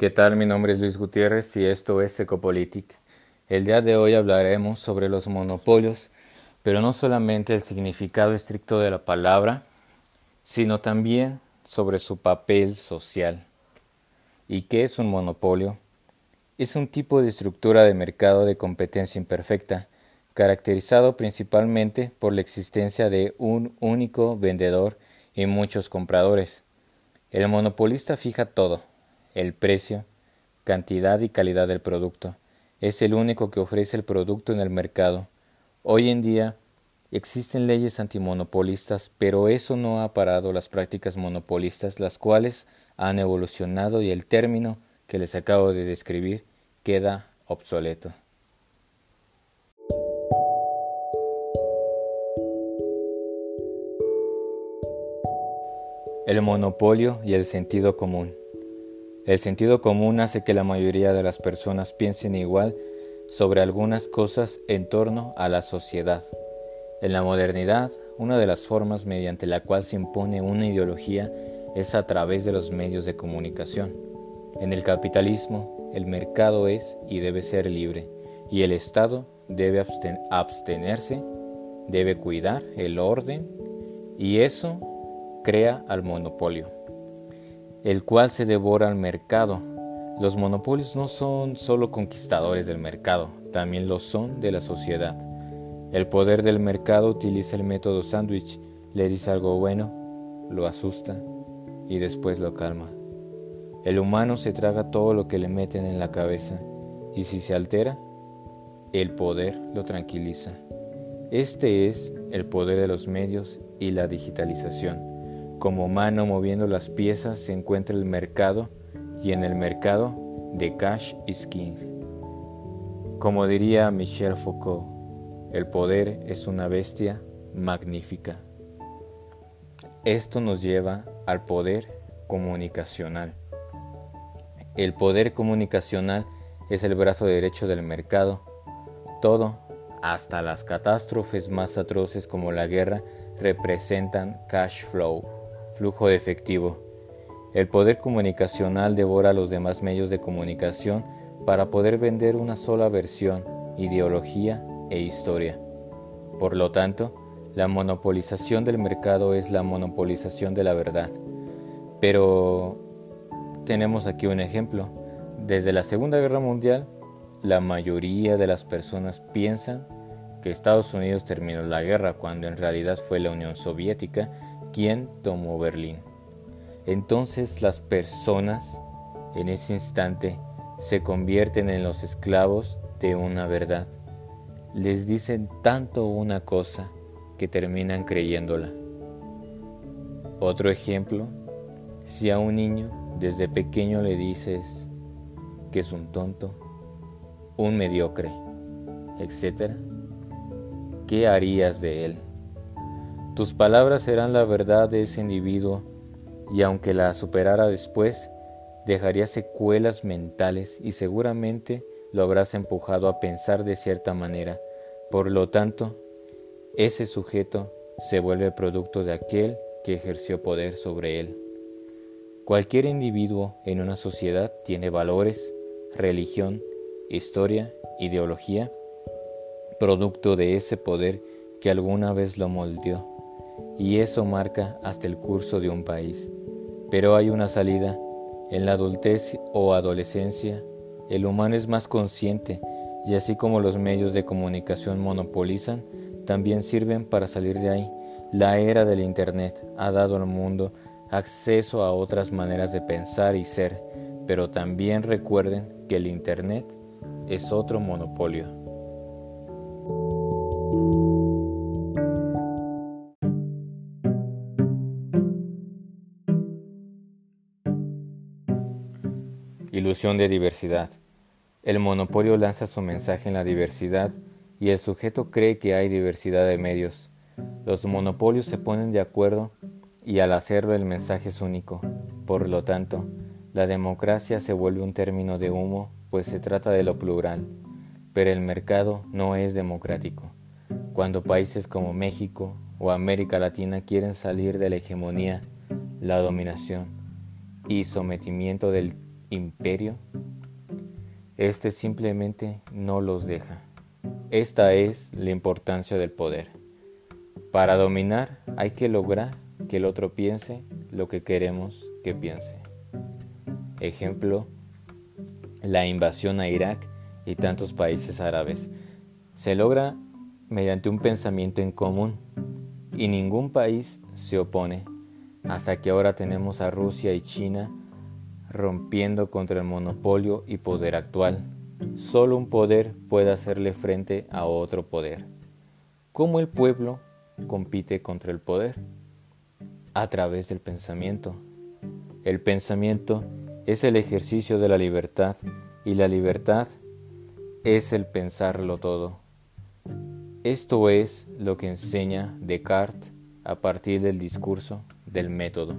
¿Qué tal? Mi nombre es Luis Gutiérrez y esto es Ecopolitic. El día de hoy hablaremos sobre los monopolios, pero no solamente el significado estricto de la palabra, sino también sobre su papel social. ¿Y qué es un monopolio? Es un tipo de estructura de mercado de competencia imperfecta, caracterizado principalmente por la existencia de un único vendedor y muchos compradores. El monopolista fija todo, el precio, cantidad y calidad del producto. Es el único que ofrece el producto en el mercado. Hoy en día existen leyes antimonopolistas, pero eso no ha parado las prácticas monopolistas, las cuales han evolucionado y el término que les acabo de describir queda obsoleto. El monopolio y el sentido común. El sentido común hace que la mayoría de las personas piensen igual sobre algunas cosas en torno a la sociedad. En la modernidad, una de las formas mediante la cual se impone una ideología es a través de los medios de comunicación. En el capitalismo, el mercado es y debe ser libre, y el Estado debe abstenerse, debe cuidar el orden, y eso crea al monopolio el cual se devora al mercado. Los monopolios no son solo conquistadores del mercado, también lo son de la sociedad. El poder del mercado utiliza el método sándwich, le dice algo bueno, lo asusta y después lo calma. El humano se traga todo lo que le meten en la cabeza y si se altera, el poder lo tranquiliza. Este es el poder de los medios y la digitalización. Como mano moviendo las piezas se encuentra el mercado y en el mercado de cash is king. Como diría Michel Foucault, el poder es una bestia magnífica. Esto nos lleva al poder comunicacional. El poder comunicacional es el brazo derecho del mercado. Todo, hasta las catástrofes más atroces como la guerra, representan cash flow flujo de efectivo. El poder comunicacional devora los demás medios de comunicación para poder vender una sola versión, ideología e historia. Por lo tanto, la monopolización del mercado es la monopolización de la verdad. Pero tenemos aquí un ejemplo. Desde la Segunda Guerra Mundial, la mayoría de las personas piensan que Estados Unidos terminó la guerra cuando en realidad fue la Unión Soviética ¿Quién tomó Berlín. Entonces las personas en ese instante se convierten en los esclavos de una verdad. Les dicen tanto una cosa que terminan creyéndola. Otro ejemplo, si a un niño desde pequeño le dices que es un tonto, un mediocre, etc., ¿qué harías de él? Tus palabras serán la verdad de ese individuo y aunque la superara después, dejaría secuelas mentales y seguramente lo habrás empujado a pensar de cierta manera. Por lo tanto, ese sujeto se vuelve producto de aquel que ejerció poder sobre él. Cualquier individuo en una sociedad tiene valores, religión, historia, ideología, producto de ese poder que alguna vez lo moldeó y eso marca hasta el curso de un país. Pero hay una salida. En la adultez o adolescencia, el humano es más consciente y así como los medios de comunicación monopolizan, también sirven para salir de ahí. La era del Internet ha dado al mundo acceso a otras maneras de pensar y ser, pero también recuerden que el Internet es otro monopolio. Ilusión de diversidad. El monopolio lanza su mensaje en la diversidad y el sujeto cree que hay diversidad de medios. Los monopolios se ponen de acuerdo y al hacerlo el mensaje es único. Por lo tanto, la democracia se vuelve un término de humo, pues se trata de lo plural. Pero el mercado no es democrático. Cuando países como México o América Latina quieren salir de la hegemonía, la dominación y sometimiento del imperio, este simplemente no los deja. Esta es la importancia del poder. Para dominar hay que lograr que el otro piense lo que queremos que piense. Ejemplo, la invasión a Irak y tantos países árabes. Se logra mediante un pensamiento en común y ningún país se opone hasta que ahora tenemos a Rusia y China rompiendo contra el monopolio y poder actual. Solo un poder puede hacerle frente a otro poder. ¿Cómo el pueblo compite contra el poder? A través del pensamiento. El pensamiento es el ejercicio de la libertad y la libertad es el pensarlo todo. Esto es lo que enseña Descartes a partir del discurso del método.